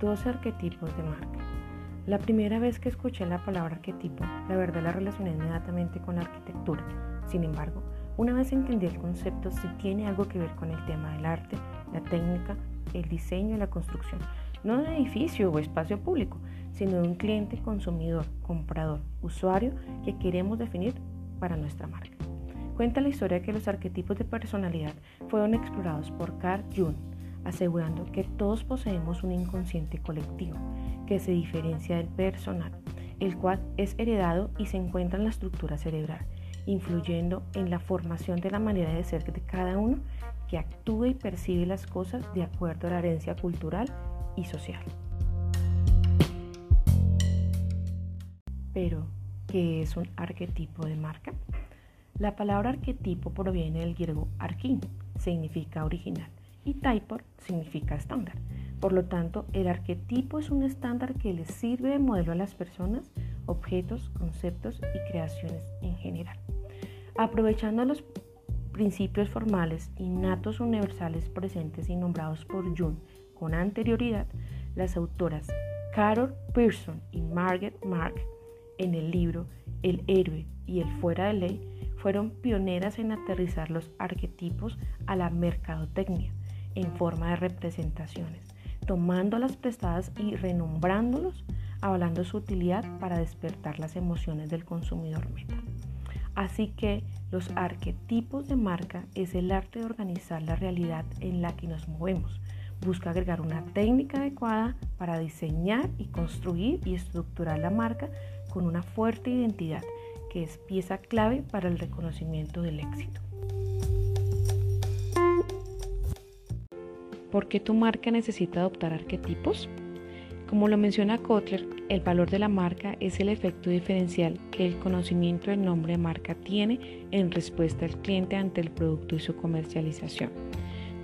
12 arquetipos de marca. La primera vez que escuché la palabra arquetipo, la verdad la relacioné inmediatamente con la arquitectura. Sin embargo, una vez entendí el concepto, sí tiene algo que ver con el tema del arte, la técnica, el diseño y la construcción, no de un edificio o espacio público, sino de un cliente, consumidor, comprador, usuario que queremos definir para nuestra marca. Cuenta la historia que los arquetipos de personalidad fueron explorados por Carl Jung, asegurando que todos poseemos un inconsciente colectivo que se diferencia del personal, el cual es heredado y se encuentra en la estructura cerebral, influyendo en la formación de la manera de ser de cada uno que actúa y percibe las cosas de acuerdo a la herencia cultural y social. Pero, ¿qué es un arquetipo de marca? La palabra arquetipo proviene del griego arquín, significa original, y typor significa estándar. Por lo tanto, el arquetipo es un estándar que le sirve de modelo a las personas, objetos, conceptos y creaciones en general. Aprovechando los principios formales innatos universales presentes y nombrados por Jung con anterioridad, las autoras Carol Pearson y Margaret Mark en el libro El héroe y el fuera de ley fueron pioneras en aterrizar los arquetipos a la mercadotecnia en forma de representaciones, tomándolas prestadas y renombrándolos, avalando su utilidad para despertar las emociones del consumidor meta. Así que los arquetipos de marca es el arte de organizar la realidad en la que nos movemos. Busca agregar una técnica adecuada para diseñar y construir y estructurar la marca con una fuerte identidad, que es pieza clave para el reconocimiento del éxito. ¿Por qué tu marca necesita adoptar arquetipos? Como lo menciona Kotler, el valor de la marca es el efecto diferencial que el conocimiento del nombre de marca tiene en respuesta al cliente ante el producto y su comercialización.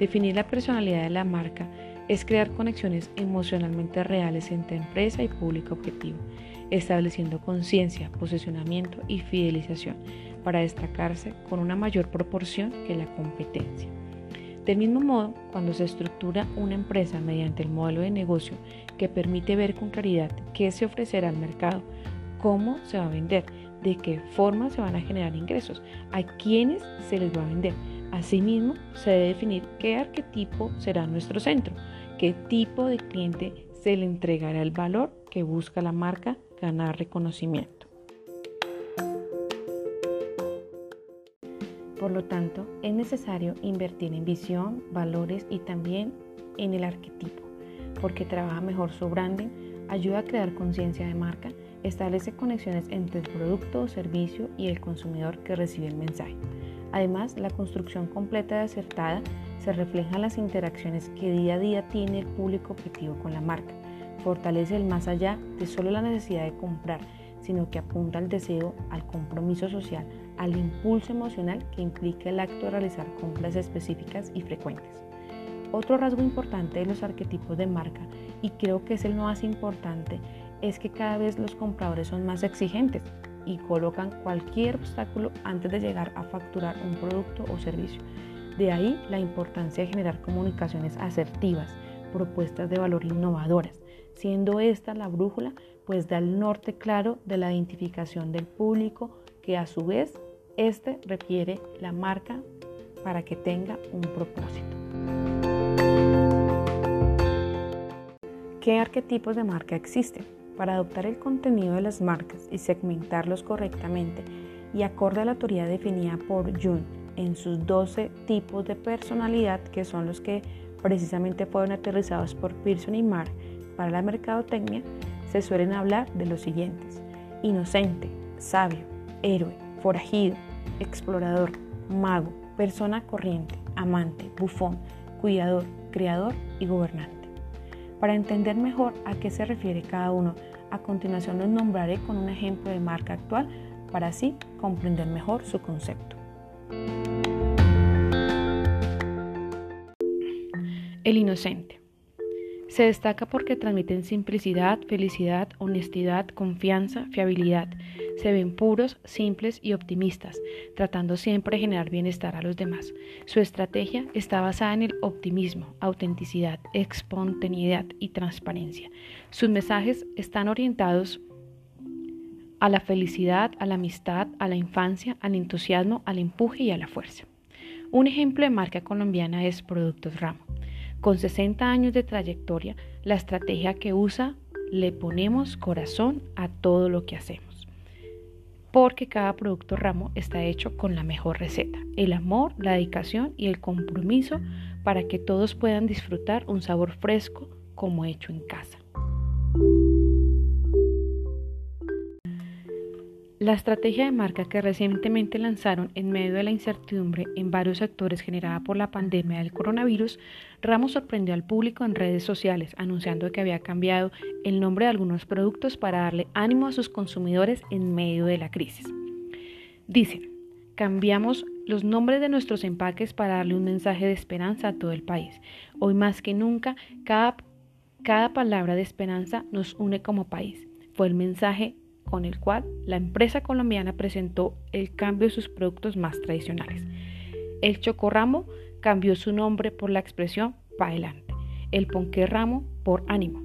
Definir la personalidad de la marca es crear conexiones emocionalmente reales entre empresa y público objetivo, estableciendo conciencia, posicionamiento y fidelización para destacarse con una mayor proporción que la competencia. Del mismo modo, cuando se estructura una empresa mediante el modelo de negocio que permite ver con claridad qué se ofrecerá al mercado, cómo se va a vender, de qué forma se van a generar ingresos, a quiénes se les va a vender. Asimismo, se debe definir qué arquetipo será nuestro centro, qué tipo de cliente se le entregará el valor que busca la marca ganar reconocimiento. Por lo tanto, es necesario invertir en visión, valores y también en el arquetipo, porque trabaja mejor su branding, ayuda a crear conciencia de marca, establece conexiones entre el producto o servicio y el consumidor que recibe el mensaje. Además, la construcción completa y acertada se refleja en las interacciones que día a día tiene el público objetivo con la marca. Fortalece el más allá de solo la necesidad de comprar, sino que apunta al deseo, al compromiso social, al impulso emocional que implica el acto de realizar compras específicas y frecuentes. Otro rasgo importante de los arquetipos de marca, y creo que es el más importante, es que cada vez los compradores son más exigentes y colocan cualquier obstáculo antes de llegar a facturar un producto o servicio. De ahí la importancia de generar comunicaciones asertivas, propuestas de valor innovadoras, siendo esta la brújula, pues da el norte claro de la identificación del público que a su vez este requiere la marca para que tenga un propósito. ¿Qué arquetipos de marca existen? Para adoptar el contenido de las marcas y segmentarlos correctamente y acorde a la teoría definida por Jung en sus 12 tipos de personalidad, que son los que precisamente fueron aterrizados por Pearson y Mark para la mercadotecnia, se suelen hablar de los siguientes. Inocente, sabio, héroe, forajido, explorador, mago, persona corriente, amante, bufón, cuidador, creador y gobernante. Para entender mejor a qué se refiere cada uno, a continuación los nombraré con un ejemplo de marca actual para así comprender mejor su concepto. El inocente. Se destaca porque transmiten simplicidad, felicidad, honestidad, confianza, fiabilidad. Se ven puros, simples y optimistas, tratando siempre de generar bienestar a los demás. Su estrategia está basada en el optimismo, autenticidad, espontaneidad y transparencia. Sus mensajes están orientados a la felicidad, a la amistad, a la infancia, al entusiasmo, al empuje y a la fuerza. Un ejemplo de marca colombiana es Productos Ramo. Con 60 años de trayectoria, la estrategia que usa le ponemos corazón a todo lo que hacemos. Porque cada producto ramo está hecho con la mejor receta, el amor, la dedicación y el compromiso para que todos puedan disfrutar un sabor fresco como hecho en casa. La estrategia de marca que recientemente lanzaron en medio de la incertidumbre en varios sectores generada por la pandemia del coronavirus, Ramos sorprendió al público en redes sociales anunciando que había cambiado el nombre de algunos productos para darle ánimo a sus consumidores en medio de la crisis. Dicen, cambiamos los nombres de nuestros empaques para darle un mensaje de esperanza a todo el país. Hoy más que nunca, cada, cada palabra de esperanza nos une como país. Fue el mensaje con el cual la empresa colombiana presentó el cambio de sus productos más tradicionales. El chocorramo cambió su nombre por la expresión pa' adelante, el ponqué ramo por ánimo,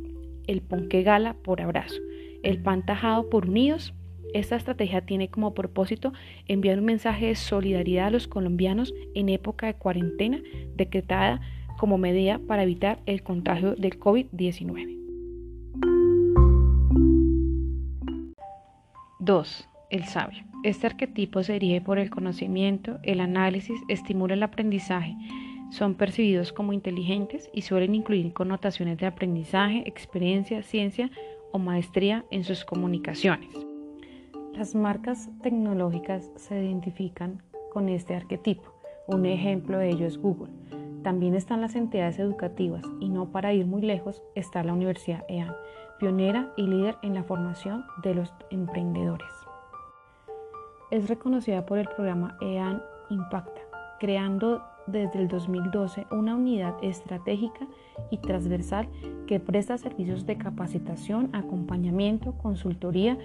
el ponqué gala por abrazo, el pan tajado por unidos. Esta estrategia tiene como propósito enviar un mensaje de solidaridad a los colombianos en época de cuarentena decretada como medida para evitar el contagio del COVID-19. 2. El sabio. Este arquetipo se dirige por el conocimiento, el análisis, estimula el aprendizaje. Son percibidos como inteligentes y suelen incluir connotaciones de aprendizaje, experiencia, ciencia o maestría en sus comunicaciones. Las marcas tecnológicas se identifican con este arquetipo. Un ejemplo de ello es Google. También están las entidades educativas y no para ir muy lejos está la Universidad EAN pionera y líder en la formación de los emprendedores. Es reconocida por el programa EAN Impacta, creando desde el 2012 una unidad estratégica y transversal que presta servicios de capacitación, acompañamiento, consultoría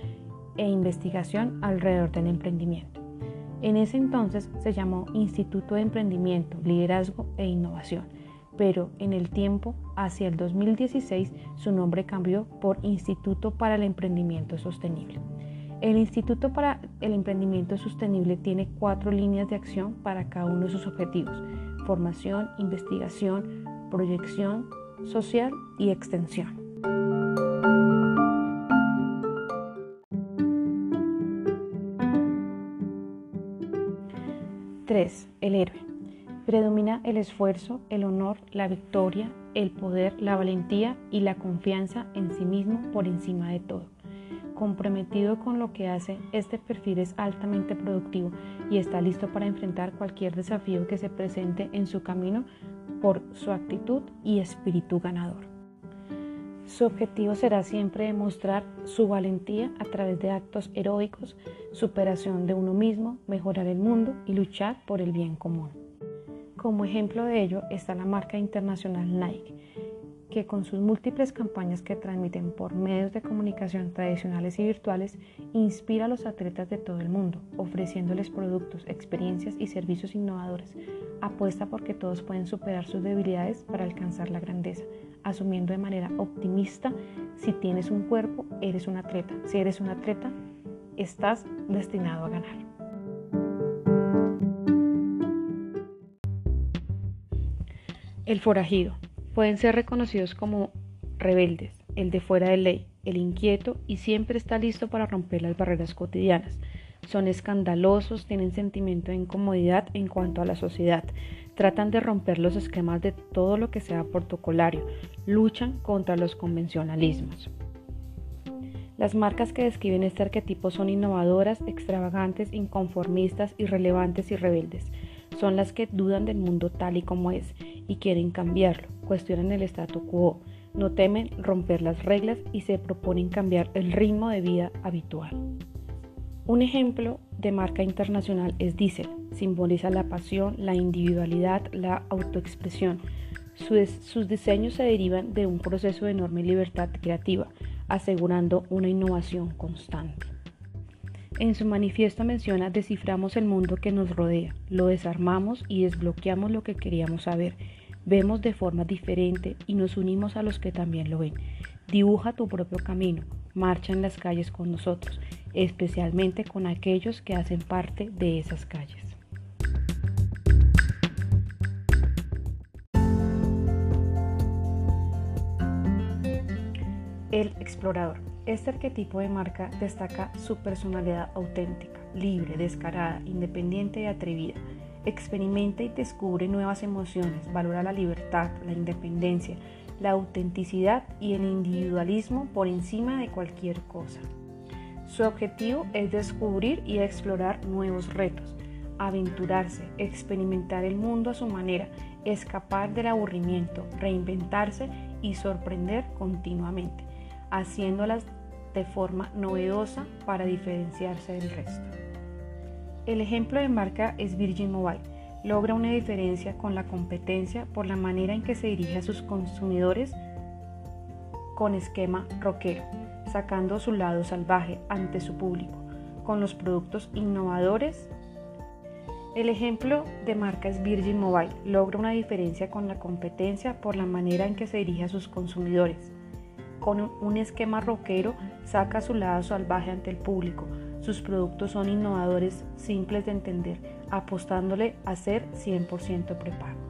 e investigación alrededor del emprendimiento. En ese entonces se llamó Instituto de Emprendimiento, Liderazgo e Innovación pero en el tiempo, hacia el 2016, su nombre cambió por Instituto para el Emprendimiento Sostenible. El Instituto para el Emprendimiento Sostenible tiene cuatro líneas de acción para cada uno de sus objetivos, formación, investigación, proyección social y extensión. El héroe. Predomina el esfuerzo, el honor, la victoria, el poder, la valentía y la confianza en sí mismo por encima de todo. Comprometido con lo que hace, este perfil es altamente productivo y está listo para enfrentar cualquier desafío que se presente en su camino por su actitud y espíritu ganador. Su objetivo será siempre demostrar su valentía a través de actos heroicos, superación de uno mismo, mejorar el mundo y luchar por el bien común. Como ejemplo de ello está la marca internacional Nike, que con sus múltiples campañas que transmiten por medios de comunicación tradicionales y virtuales, inspira a los atletas de todo el mundo, ofreciéndoles productos, experiencias y servicios innovadores. Apuesta porque todos pueden superar sus debilidades para alcanzar la grandeza, asumiendo de manera optimista, si tienes un cuerpo, eres un atleta. Si eres un atleta, estás destinado a ganar. El forajido. Pueden ser reconocidos como rebeldes, el de fuera de ley, el inquieto y siempre está listo para romper las barreras cotidianas. Son escandalosos, tienen sentimiento de incomodidad en cuanto a la sociedad, tratan de romper los esquemas de todo lo que sea protocolario, luchan contra los convencionalismos. Las marcas que describen este arquetipo son innovadoras, extravagantes, inconformistas, irrelevantes y rebeldes. Son las que dudan del mundo tal y como es y quieren cambiarlo, cuestionan el statu quo, no temen romper las reglas y se proponen cambiar el ritmo de vida habitual. Un ejemplo de marca internacional es Diesel. Simboliza la pasión, la individualidad, la autoexpresión. Sus, diseños se derivan de un proceso de enorme libertad creativa, asegurando una innovación constante. En su manifiesto menciona, desciframos el mundo que nos rodea, lo desarmamos y desbloqueamos lo que queríamos saber. Vemos de forma diferente y nos unimos a los que también lo ven. Dibuja tu propio camino, marcha en las calles con nosotros, especialmente con aquellos que hacen parte de esas calles. El explorador. Este arquetipo de marca destaca su personalidad auténtica, libre, descarada, independiente y atrevida. Experimenta y descubre nuevas emociones, valora la libertad, la independencia, la autenticidad y el individualismo por encima de cualquier cosa. Su objetivo es descubrir y explorar nuevos retos, aventurarse, experimentar el mundo a su manera, escapar del aburrimiento, reinventarse y sorprender continuamente, haciéndolas de forma novedosa para diferenciarse del resto. El ejemplo de marca es Virgin Mobile. Logra una diferencia con la competencia por la manera en que se dirige a sus consumidores con esquema rockero, sacando su lado salvaje ante su público, con los productos innovadores. El ejemplo de marca es Virgin Mobile. Logra una diferencia con la competencia por la manera en que se dirige a sus consumidores, con un esquema rockero saca su lado salvaje ante el público. Sus productos son innovadores, simples de entender, apostándole a ser 100% prepago.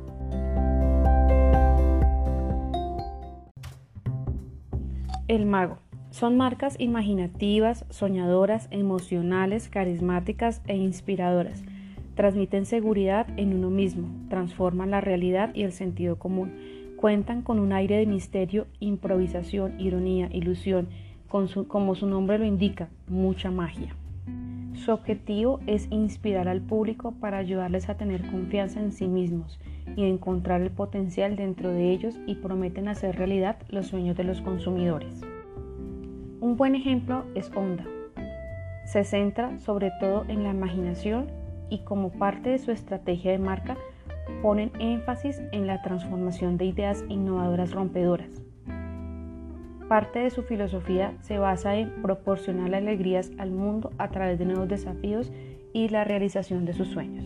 El mago. Son marcas imaginativas, soñadoras, emocionales, carismáticas e inspiradoras. Transmiten seguridad en uno mismo, transforman la realidad y el sentido común Cuentan con un aire de misterio, improvisación, ironía, ilusión, como su nombre lo indica, mucha magia. Su objetivo es inspirar al público para ayudarles a tener confianza en sí mismos y encontrar el potencial dentro de ellos y prometen hacer realidad los sueños de los consumidores. Un buen ejemplo es Honda. Se centra sobre todo en la imaginación y como parte de su estrategia de marca ponen énfasis en la transformación de ideas innovadoras rompedoras. Parte de su filosofía se basa en proporcionar alegrías al mundo a través de nuevos desafíos y la realización de sus sueños.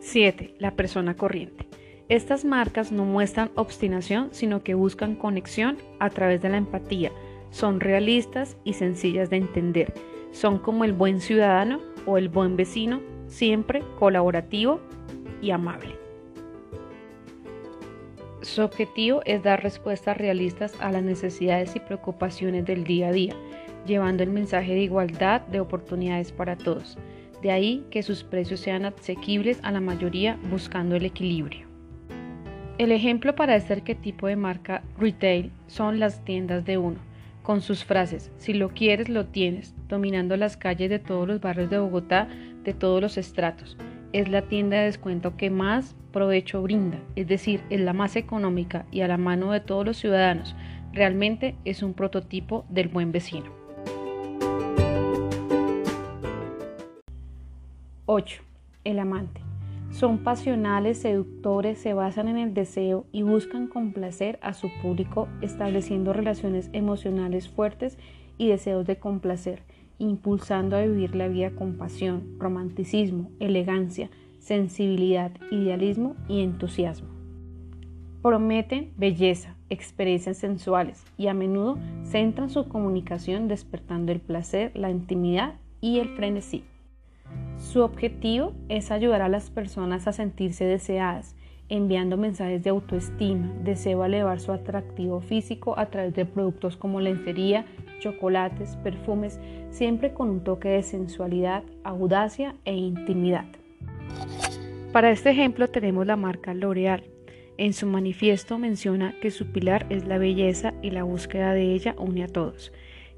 Siete, La persona corriente. Estas marcas no muestran obstinación, sino que buscan conexión a través de la empatía. Son realistas y sencillas de entender son como el buen ciudadano o el buen vecino, siempre colaborativo y amable. Su objetivo es dar respuestas realistas a las necesidades y preocupaciones del día a día, llevando el mensaje de igualdad de oportunidades para todos. De ahí que sus precios sean asequibles a la mayoría buscando el equilibrio. El ejemplo para este arquetipo de marca retail son las tiendas de uno con sus frases, si lo quieres, lo tienes, dominando las calles de todos los barrios de Bogotá de todos los estratos. Es la tienda de descuento que más provecho brinda, es decir, es la más económica y a la mano de todos los ciudadanos. Realmente es un prototipo del buen vecino. 8. El amante. Son pasionales, seductores, se basan en el deseo y buscan complacer a su público estableciendo relaciones emocionales fuertes y deseos de complacer, impulsando a vivir la vida con pasión, romanticismo, elegancia, sensibilidad, idealismo y entusiasmo. Prometen belleza, experiencias sensuales y a menudo centran su comunicación despertando el placer, la intimidad y el frenesí. Su objetivo es ayudar a las personas a sentirse deseadas, enviando mensajes de autoestima, deseo elevar su atractivo físico a través de productos como lencería, chocolates, perfumes, siempre con un toque de sensualidad, audacia e intimidad. Para este ejemplo tenemos la marca L'Oreal. En su manifiesto menciona que su pilar es la belleza y la búsqueda de ella une a todos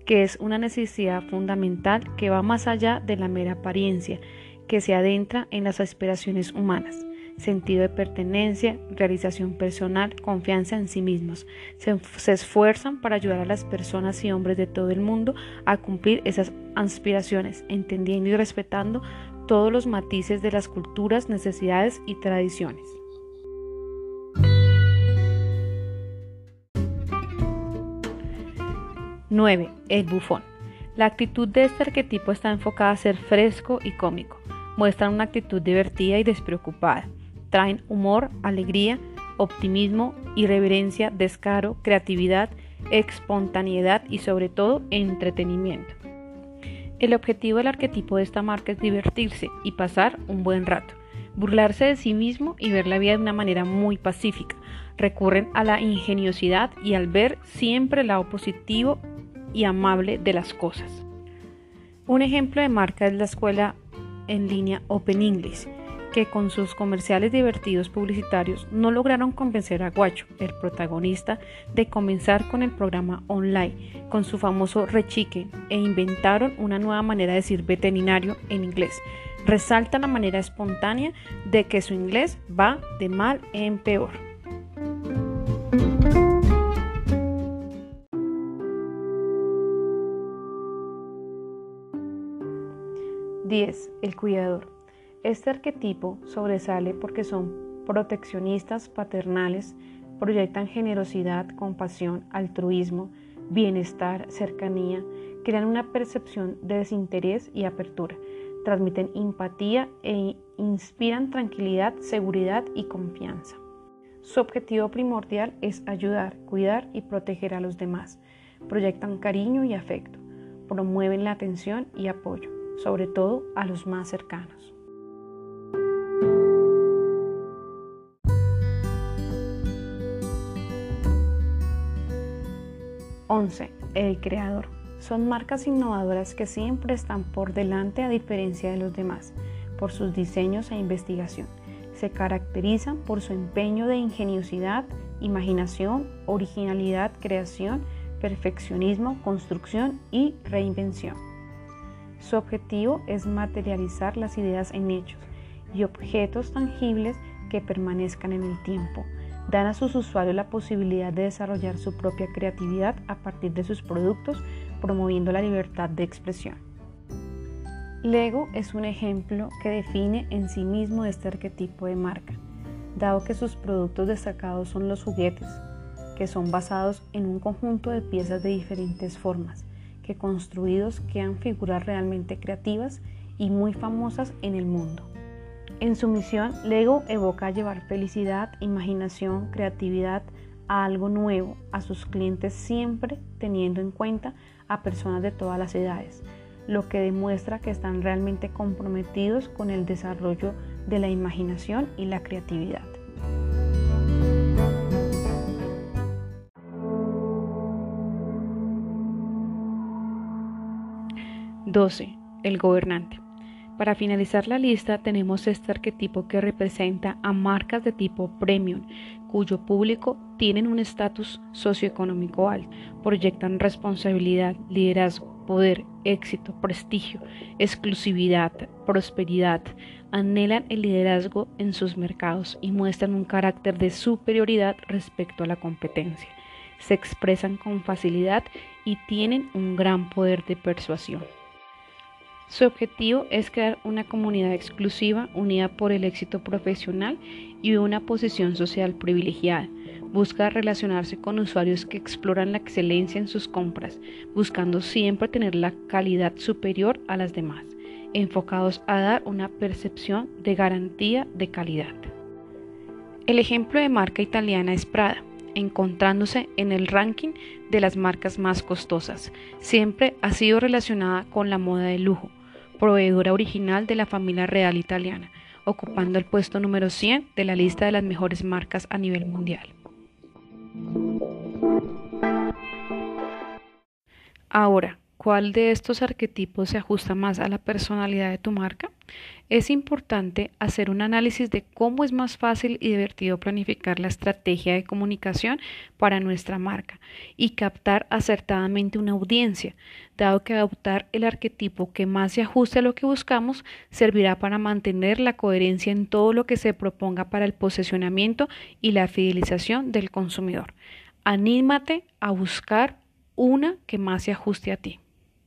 que es una necesidad fundamental que va más allá de la mera apariencia, que se adentra en las aspiraciones humanas, sentido de pertenencia, realización personal, confianza en sí mismos. Se, esfuerzan para ayudar a las personas y hombres de todo el mundo a cumplir esas aspiraciones, entendiendo y respetando todos los matices de las culturas, necesidades y tradiciones. 9. El bufón. La actitud de este arquetipo está enfocada a ser fresco y cómico. Muestran una actitud divertida y despreocupada. Traen humor, alegría, optimismo, irreverencia, descaro, creatividad, espontaneidad y sobre todo entretenimiento. El objetivo del arquetipo de esta marca es divertirse y pasar un buen rato, burlarse de sí mismo y ver la vida de una manera muy pacífica. Recurren a la ingeniosidad y al ver siempre el lado positivo y amable de las cosas. Un ejemplo de marca es la escuela en línea Open English, que con sus comerciales divertidos publicitarios no lograron convencer a Guacho, el protagonista, de comenzar con el programa online, con su famoso rechique, e inventaron una nueva manera de decir veterinario en inglés. Resalta la manera espontánea de que su inglés va de mal en peor. 10. El cuidador. Este arquetipo sobresale porque son proteccionistas paternales, proyectan generosidad, compasión, altruismo, bienestar, cercanía, crean una percepción de desinterés y apertura, transmiten empatía e inspiran tranquilidad, seguridad y confianza. Su objetivo primordial es ayudar, cuidar y proteger a los demás. Proyectan cariño y afecto, promueven la atención y apoyo sobre todo a los más cercanos. Once, El creador. Son marcas innovadoras que siempre están por delante a diferencia de los demás, por sus diseños e investigación. Se caracterizan por su empeño de ingeniosidad, imaginación, originalidad, creación, perfeccionismo, construcción y reinvención. Su objetivo es materializar las ideas en hechos y objetos tangibles que permanezcan en el tiempo. Dan a sus usuarios la posibilidad de desarrollar su propia creatividad a partir de sus productos, promoviendo la libertad de expresión. Lego es un ejemplo que define en sí mismo este arquetipo de marca, dado que sus productos destacados son los juguetes, que son basados en un conjunto de piezas de diferentes formas, que construidos quedan figuras realmente creativas y muy famosas en el mundo. En su misión, Lego evoca llevar felicidad, imaginación, creatividad a algo nuevo a sus clientes siempre teniendo en cuenta a personas de todas las edades, lo que demuestra que están realmente comprometidos con el desarrollo de la imaginación y la creatividad. 12. El gobernante. Para finalizar la lista tenemos este arquetipo que representa a marcas de tipo premium, cuyo público tienen un estatus socioeconómico alto, proyectan responsabilidad, liderazgo, poder, éxito, prestigio, exclusividad, prosperidad, anhelan el liderazgo en sus mercados y muestran un carácter de superioridad respecto a la competencia. Se expresan con facilidad y tienen un gran poder de persuasión. Su objetivo es crear una comunidad exclusiva unida por el éxito profesional y una posición social privilegiada. Busca relacionarse con usuarios que exploran la excelencia en sus compras, buscando siempre tener la calidad superior a las demás, enfocados a dar una percepción de garantía de calidad. El ejemplo de marca italiana es Prada encontrándose en el ranking de las marcas más costosas. Siempre ha sido relacionada con la moda de lujo, proveedora original de la familia real italiana, ocupando el puesto número 100 de la lista de las mejores marcas a nivel mundial. Ahora, ¿cuál de estos arquetipos se ajusta más a la personalidad de tu marca? Es importante hacer un análisis de cómo es más fácil y divertido planificar la estrategia de comunicación para nuestra marca y captar acertadamente una audiencia, dado que adoptar el arquetipo que más se ajuste a lo que buscamos servirá para mantener la coherencia en todo lo que se proponga para el posicionamiento y la fidelización del consumidor. Anímate a buscar una que más se ajuste a ti.